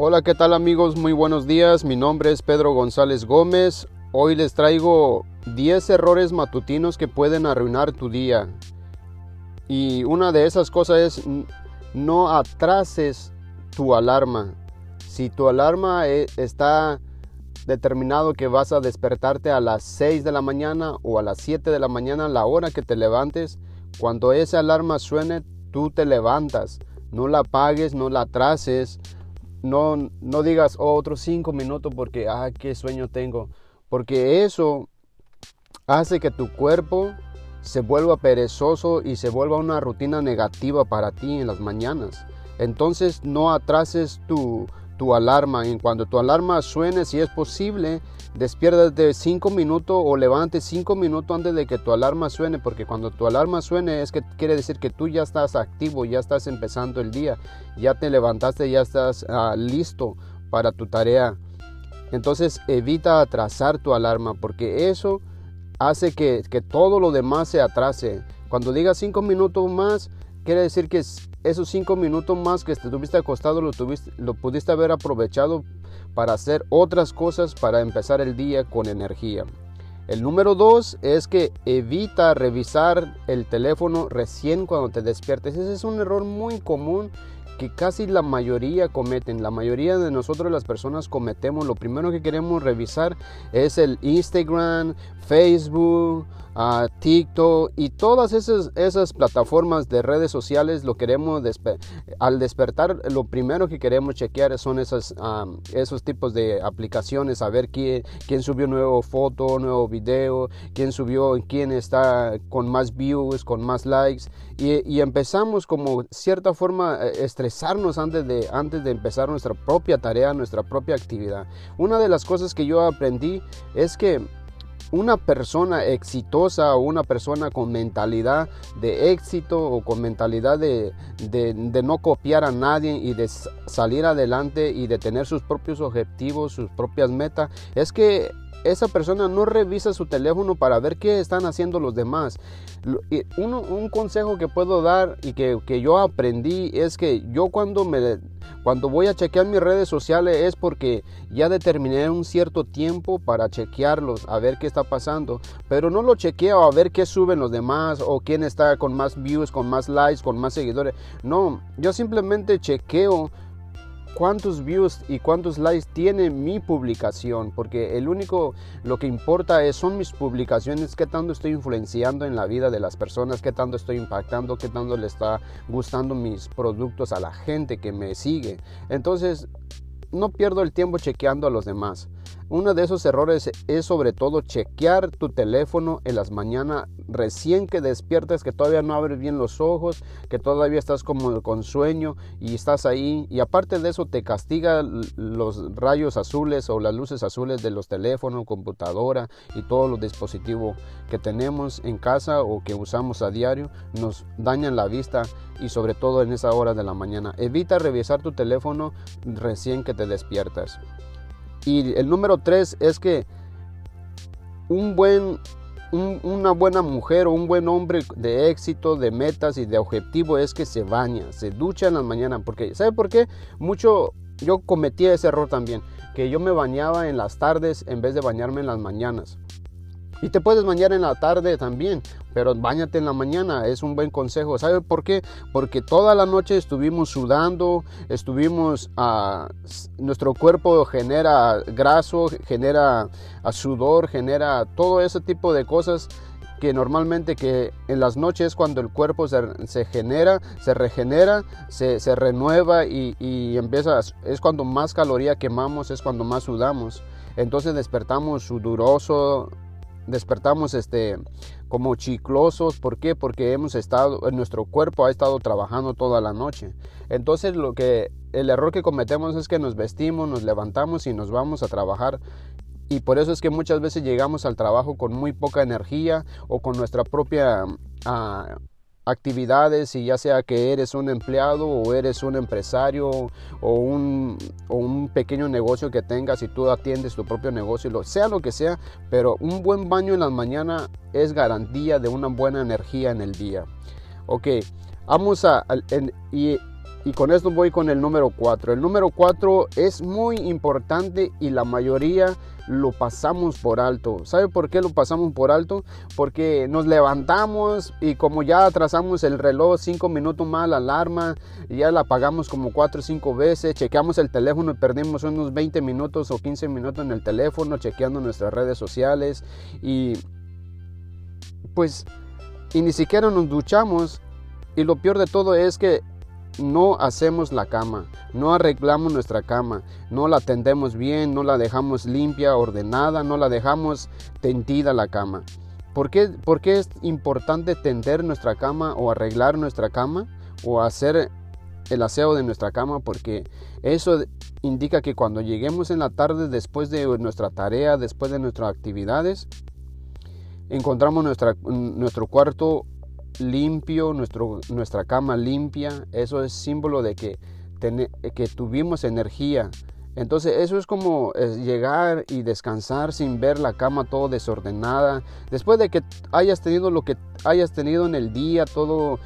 Hola, ¿qué tal amigos? Muy buenos días. Mi nombre es Pedro González Gómez. Hoy les traigo 10 errores matutinos que pueden arruinar tu día. Y una de esas cosas es no atrases tu alarma. Si tu alarma e, está determinado que vas a despertarte a las 6 de la mañana o a las 7 de la mañana, la hora que te levantes, cuando esa alarma suene, tú te levantas. No la apagues, no la atrases. No, no digas oh, otros 5 minutos porque, ah, qué sueño tengo. Porque eso hace que tu cuerpo se vuelva perezoso y se vuelva una rutina negativa para ti en las mañanas. Entonces no atrases tu, tu alarma. Y cuando tu alarma suene, si es posible, despiértate 5 minutos o levante 5 minutos antes de que tu alarma suene, porque cuando tu alarma suene es que quiere decir que tú ya estás activo, ya estás empezando el día, ya te levantaste, ya estás ah, listo para tu tarea. Entonces evita atrasar tu alarma, porque eso hace que, que todo lo demás se atrase. Cuando digas 5 minutos más, quiere decir que esos cinco minutos más que te tuviste acostado lo, tuviste, lo pudiste haber aprovechado para hacer otras cosas para empezar el día con energía. El número dos es que evita revisar el teléfono recién cuando te despiertes. Ese es un error muy común que casi la mayoría cometen. La mayoría de nosotros las personas cometemos. Lo primero que queremos revisar es el Instagram, Facebook, uh, TikTok y todas esas, esas plataformas de redes sociales. Lo queremos al despertar. Lo primero que queremos chequear son esas, esos tipos de aplicaciones. A ver quién, quién subió nuevo foto, nuevo video, quién subió, quién está con más views, con más likes. Y, y empezamos como cierta forma estresar antes de, antes de empezar nuestra propia tarea, nuestra propia actividad. Una de las cosas que yo aprendí es que una persona exitosa o una persona con mentalidad de éxito o con mentalidad de, de, de, no copiar a nadie y de salir adelante y de tener sus propios objetivos, sus propias metas, es que esa persona no revisa su teléfono para ver qué están haciendo los demás. un consejo que puedo dar y que, que, yo aprendí es que yo cuando, me, cuando voy a chequear mis redes sociales es porque ya determiné un cierto tiempo para chequearlos, a ver qué está pasando. Pero no lo chequeo a ver qué suben los demás o quién está con más views, con más likes, con más seguidores. No, yo simplemente chequeo cuántos views y cuántos likes tiene mi publicación, porque el único, lo que importa es, son mis publicaciones, qué tanto estoy influenciando en la vida de las personas, qué tanto estoy impactando, qué tanto le está gustando mis productos a la gente que me sigue. Entonces, no pierdo el tiempo chequeando a los demás. Uno de esos errores es sobre todo chequear tu teléfono en las mañanas recién que despiertas, que todavía no abres bien los ojos, que todavía estás como con sueño y estás ahí. Y aparte de eso te castiga los rayos azules o las luces azules de los teléfonos, computadora y todos los dispositivos que tenemos en casa o que usamos a diario. Nos dañan la vista y sobre todo en esa hora de la mañana. Evita revisar tu teléfono recién que te despiertas. Y el número tres es que un buen, una buena mujer o un buen hombre de éxito, de metas y de objetivo es que se baña, se ducha en las mañanas. Porque, ¿sabe por qué? Mucho, yo cometí ese error también, que yo me bañaba en las tardes en vez de bañarme en las mañanas. Y te puedes bañar en la tarde también, pero bañate en la mañana, es un buen consejo. ¿Sabe por qué? Porque toda la noche estuvimos sudando, estuvimos, uh, nuestro cuerpo genera graso, genera uh, sudor, genera todo ese tipo de cosas que normalmente que en las noches cuando el cuerpo se, genera, se regenera, se, se renueva y, y, empieza, es cuando más caloría quemamos, es cuando más sudamos. Entonces despertamos sudoroso, despertamos este como chiclosos, ¿por qué? Porque hemos estado nuestro cuerpo ha estado trabajando toda la noche. Entonces lo que el error que cometemos es que nos vestimos, nos levantamos y nos vamos a trabajar y por eso es que muchas veces llegamos al trabajo con muy poca energía o con nuestra propia ah, actividades y ya sea que eres un empleado o eres un empresario o un, o un pequeño negocio que tengas y tú atiendes tu propio negocio, lo, sea lo que sea, pero un buen baño en la mañana es garantía de una buena energía en el día. Ok, vamos a... y con esto voy con el número 4. El número 4 es muy importante y la mayoría lo pasamos por alto. ¿Sabe por qué lo pasamos por alto? Porque nos levantamos y como ya atrasamos el reloj 5 minutos más, la alarma, ya la apagamos como 4 o 5 veces, chequeamos el teléfono y perdimos unos 20 minutos o 15 minutos en el teléfono, chequeando nuestras redes sociales y pues y ni siquiera nos duchamos y lo peor de todo es que no hacemos la cama, no arreglamos nuestra cama, no la tendemos bien, no la dejamos limpia, ordenada, no la dejamos tendida la cama. ¿Por qué, ¿Por qué es importante tender nuestra cama o arreglar nuestra cama o hacer el aseo de nuestra cama? Porque eso indica que cuando lleguemos en la tarde después de nuestra tarea, después de nuestras actividades, encontramos nuestra, nuestro cuarto limpio, nuestro, nuestra cama limpia, eso es símbolo de que, que tuvimos energía. Entonces eso es como llegar y descansar sin ver la cama todo desordenada. Después de que hayas tenido lo que hayas tenido en el día, todo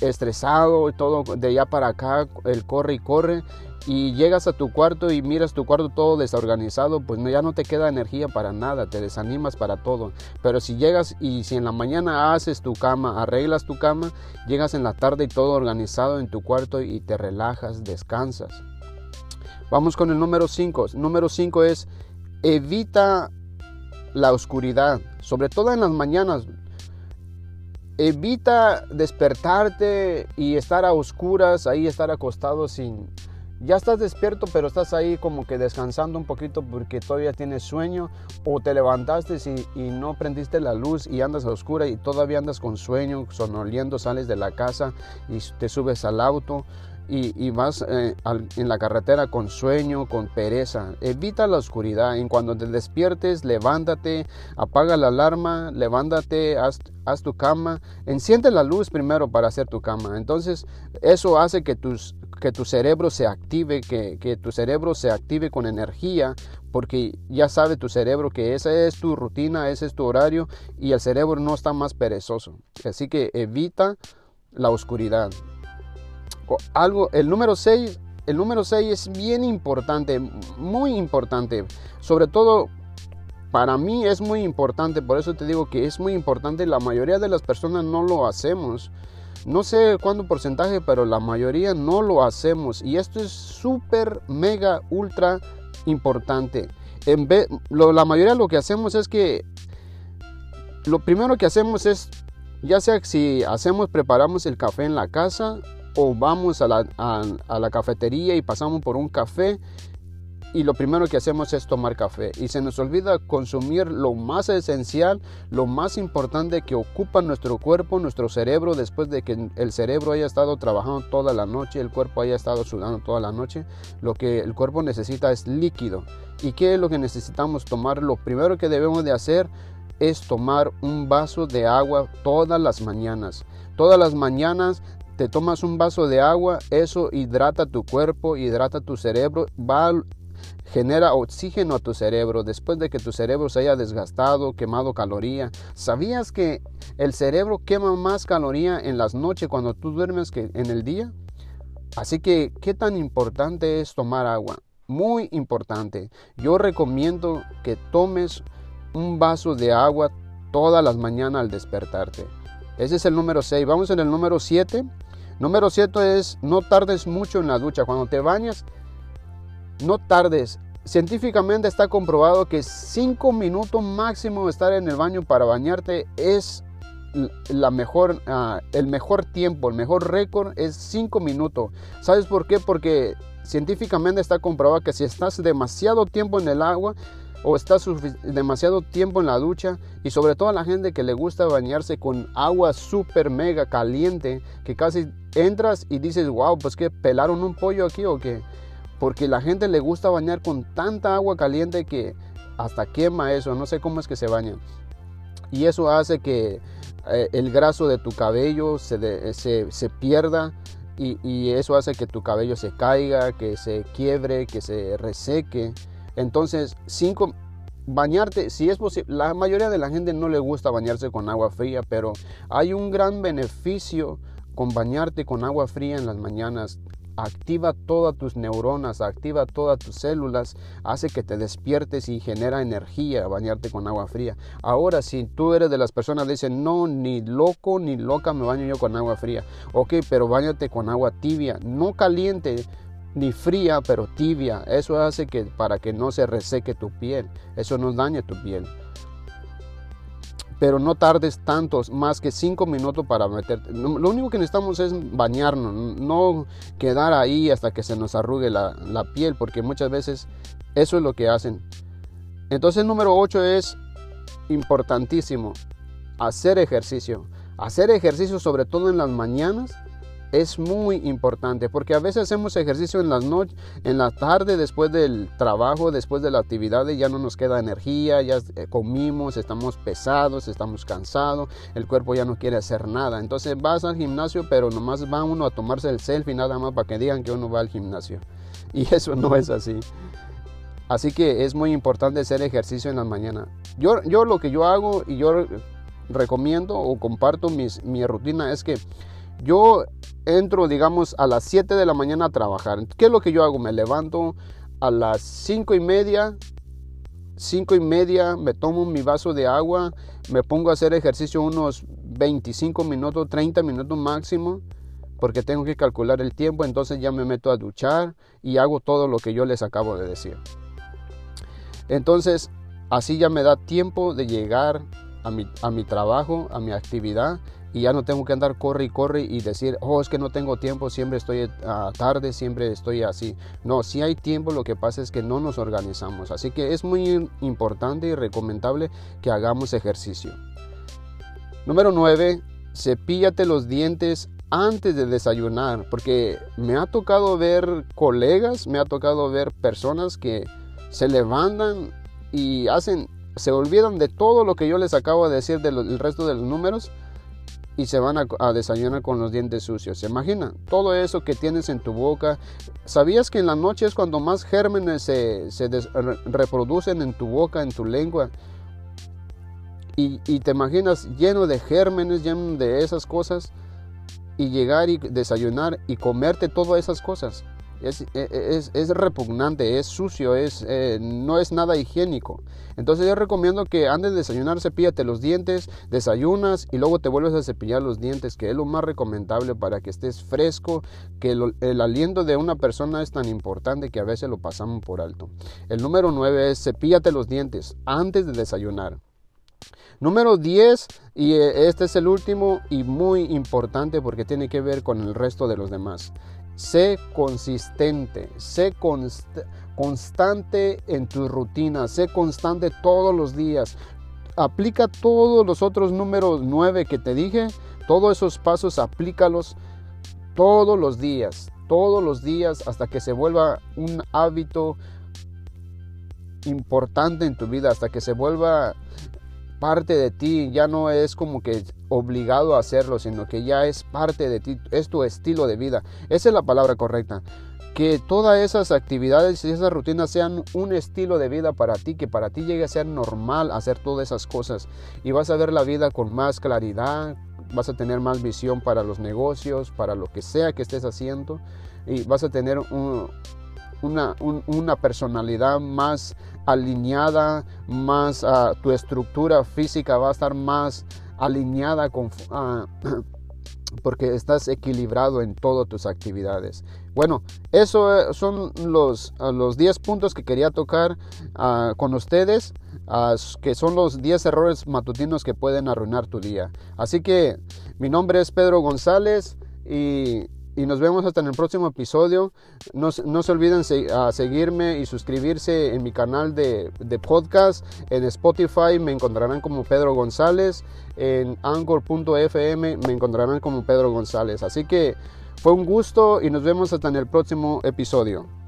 estresado, todo de allá para acá, el corre y corre, y llegas a tu cuarto y miras tu cuarto todo desorganizado, pues ya no te queda energía para nada, te desanimas para todo. Pero si llegas y si en la mañana haces tu cama, arreglas tu cama, llegas en la tarde y todo organizado en tu cuarto y te relajas, descansas. Vamos con el número 5. Número 5 es evita la oscuridad, sobre todo en las mañanas. Evita despertarte y estar a oscuras, ahí estar acostado sin, ya estás despierto, pero estás ahí como que descansando un poquito porque todavía tienes sueño o te levantaste y, no prendiste la luz y andas a oscura y todavía andas con sueño, sonoliendo, sales de la casa y te subes al auto y, vas eh, en la carretera con sueño, con pereza. Evita la oscuridad. En cuando te despiertes, levántate, apaga la alarma, levántate, haz, haz, tu cama. Enciende la luz primero para hacer tu cama. Entonces, eso hace que, tus, que tu cerebro se active, que, que tu cerebro se active con energía, porque ya sabe tu cerebro que esa es tu rutina, ese es tu horario y el cerebro no está más perezoso. Así que evita la oscuridad algo, el número 6, el número 6 es bien importante, muy importante, sobre todo para mí es muy importante, por eso te digo que es muy importante, la mayoría de las personas no lo hacemos. No sé cuánto porcentaje, pero la mayoría no lo hacemos. Y esto es súper, mega, ultra importante. En vez, la mayoría lo que hacemos es que lo primero que hacemos es, ya sea si hacemos, preparamos el café en la casa o vamos a la, a, la cafetería y pasamos por un café y lo primero que hacemos es tomar café y se nos olvida consumir lo más esencial, lo más importante que ocupa nuestro cuerpo, nuestro cerebro, después de que el cerebro haya estado trabajando toda la noche, el cuerpo haya estado sudando toda la noche, lo que el cuerpo necesita es líquido. ¿Y qué es lo que necesitamos tomar? Lo primero que debemos de hacer es tomar un vaso de agua todas las mañanas. Todas las mañanas te tomas un vaso de agua, eso hidrata tu cuerpo, hidrata tu cerebro, va genera oxígeno a tu cerebro después de que tu cerebro se haya desgastado, quemado caloría. ¿Sabías que el cerebro quema más caloría en las noches cuando tú duermes que en el día? Así que, ¿qué tan importante es tomar agua? Muy importante. Yo recomiendo que tomes un vaso de agua todas las mañanas al despertarte. Ese es el número 6. Vamos en el número 7. Número 7 es no tardes mucho en la ducha. Cuando te bañas, no tardes. Científicamente está comprobado que 5 minutos máximo estar en el baño para bañarte es la mejor, ah, el mejor tiempo, el mejor récord es 5 minutos. ¿Sabes por qué? Porque científicamente está comprobado que si estás demasiado tiempo en el agua, o estás demasiado tiempo en la ducha y sobre todo a la gente que le gusta bañarse con agua súper mega caliente que casi entras y dices wow pues que pelaron un pollo aquí o qué porque la gente le gusta bañar con tanta agua caliente que hasta quema eso no sé cómo es que se bañan y eso hace que eh, el graso de tu cabello se, se, pierda y, y eso hace que tu cabello se caiga que se quiebre que se reseque entonces, cinco, bañarte, si es posible, la mayoría de la gente no le gusta bañarse con agua fría, pero hay un gran beneficio con bañarte con agua fría en las mañanas. Activa todas tus neuronas, activa todas tus células, hace que te despiertes y genera energía bañarte con agua fría. Ahora, si tú eres de las personas que dicen, no, ni loco ni loca me baño yo con agua fría. Ok, pero bañate con agua tibia, no caliente ni fría, pero tibia. Eso hace que para que no se reseque tu piel. Eso no daña tu piel pero no tardes tantos, más que cinco minutos para meterte. Lo único que necesitamos es bañarnos, no quedar ahí hasta que se nos arrugue la, la piel, porque muchas veces eso es lo que hacen. Entonces, número 8 es importantísimo, hacer ejercicio. Hacer ejercicio sobre todo en las mañanas es muy importante porque a veces hacemos ejercicio en las noches, en la tarde después del trabajo, después de la actividad ya no nos queda energía, ya eh, comimos, estamos pesados, estamos cansados, el cuerpo ya no quiere hacer nada. Entonces vas al gimnasio, pero nomás va uno a tomarse el selfie nada más para que digan que uno va al gimnasio. Y eso no es así. Así que es muy importante hacer ejercicio en la mañana. Yo, yo lo que yo hago y yo recomiendo o comparto mis, mi rutina es que yo entro, digamos, a las 7 de la mañana a trabajar. ¿Qué es lo que yo hago? Me levanto a las 5 y media, 5 y media, me tomo mi vaso de agua, me pongo a hacer ejercicio unos 25 minutos, 30 minutos máximo, porque tengo que calcular el tiempo, entonces ya me meto a duchar y hago todo lo que yo les acabo de decir. Entonces, así ya me da tiempo de llegar a mi, a mi trabajo, a mi actividad y ya no tengo que andar corre y corre y decir, oh, es que no tengo tiempo, siempre estoy a tarde, siempre estoy así. No, si hay tiempo, lo que pasa es que no nos organizamos. Así que es muy importante y recomendable que hagamos ejercicio. Número 9, cepíllate los dientes antes de desayunar, porque me ha tocado ver colegas, me ha tocado ver personas que se levantan y hacen, se olvidan de todo lo que yo les acabo de decir del resto de los números y se van a, desayunar con los dientes sucios. ¿Se imagina? Todo eso que tienes en tu boca. ¿Sabías que en la noche es cuando más gérmenes se, reproducen en tu boca, en tu lengua? Y, y, te imaginas lleno de gérmenes, lleno de esas cosas, y llegar y desayunar y comerte todas esas cosas. E, e, es, repugnante, es sucio, es, eh, no es nada higiénico. Entonces yo recomiendo que antes de desayunar cepíllate los dientes, desayunas y luego te vuelves a cepillar los dientes, que es lo más recomendable para que estés fresco, que el aliento de una persona es tan importante que a veces lo pasamos por alto. El número 9 es cepíllate los dientes antes de desayunar. Número 10, y eh, este es el último y muy importante porque tiene que ver con el resto de los demás. Sé consistente, sé constante en tu rutina, sé constante todos los días. Aplica todos los otros números nueve que te dije, todos esos pasos aplícalos todos los días, todos los días hasta que se vuelva un hábito importante en tu vida, hasta que se vuelva parte de ti, ya no es como que obligado a hacerlo, sino que ya es parte de ti, es tu estilo de vida. Esa es la palabra correcta. Que todas esas actividades y esas rutinas sean un estilo de vida para ti, que para ti llegue a ser normal hacer todas esas cosas. Y vas a ver la vida con más claridad, vas a tener más visión para los negocios, para lo que sea que estés haciendo. Y vas a tener un, una, una personalidad más alineada, más uh, tu estructura física va a estar más alineada con, uh, porque estás equilibrado en todas tus actividades. Bueno, esos eh, son los, uh, los 10 puntos que quería tocar con ustedes, que son los 10 errores matutinos que pueden arruinar tu día. Así que mi nombre es Pedro González y y nos vemos hasta en el próximo episodio. No, no se olviden seguirme y suscribirse en mi canal de, de, podcast. En Spotify me encontrarán como Pedro González. En anchor.fm me encontrarán como Pedro González. Así que fue un gusto y nos vemos hasta en el próximo episodio.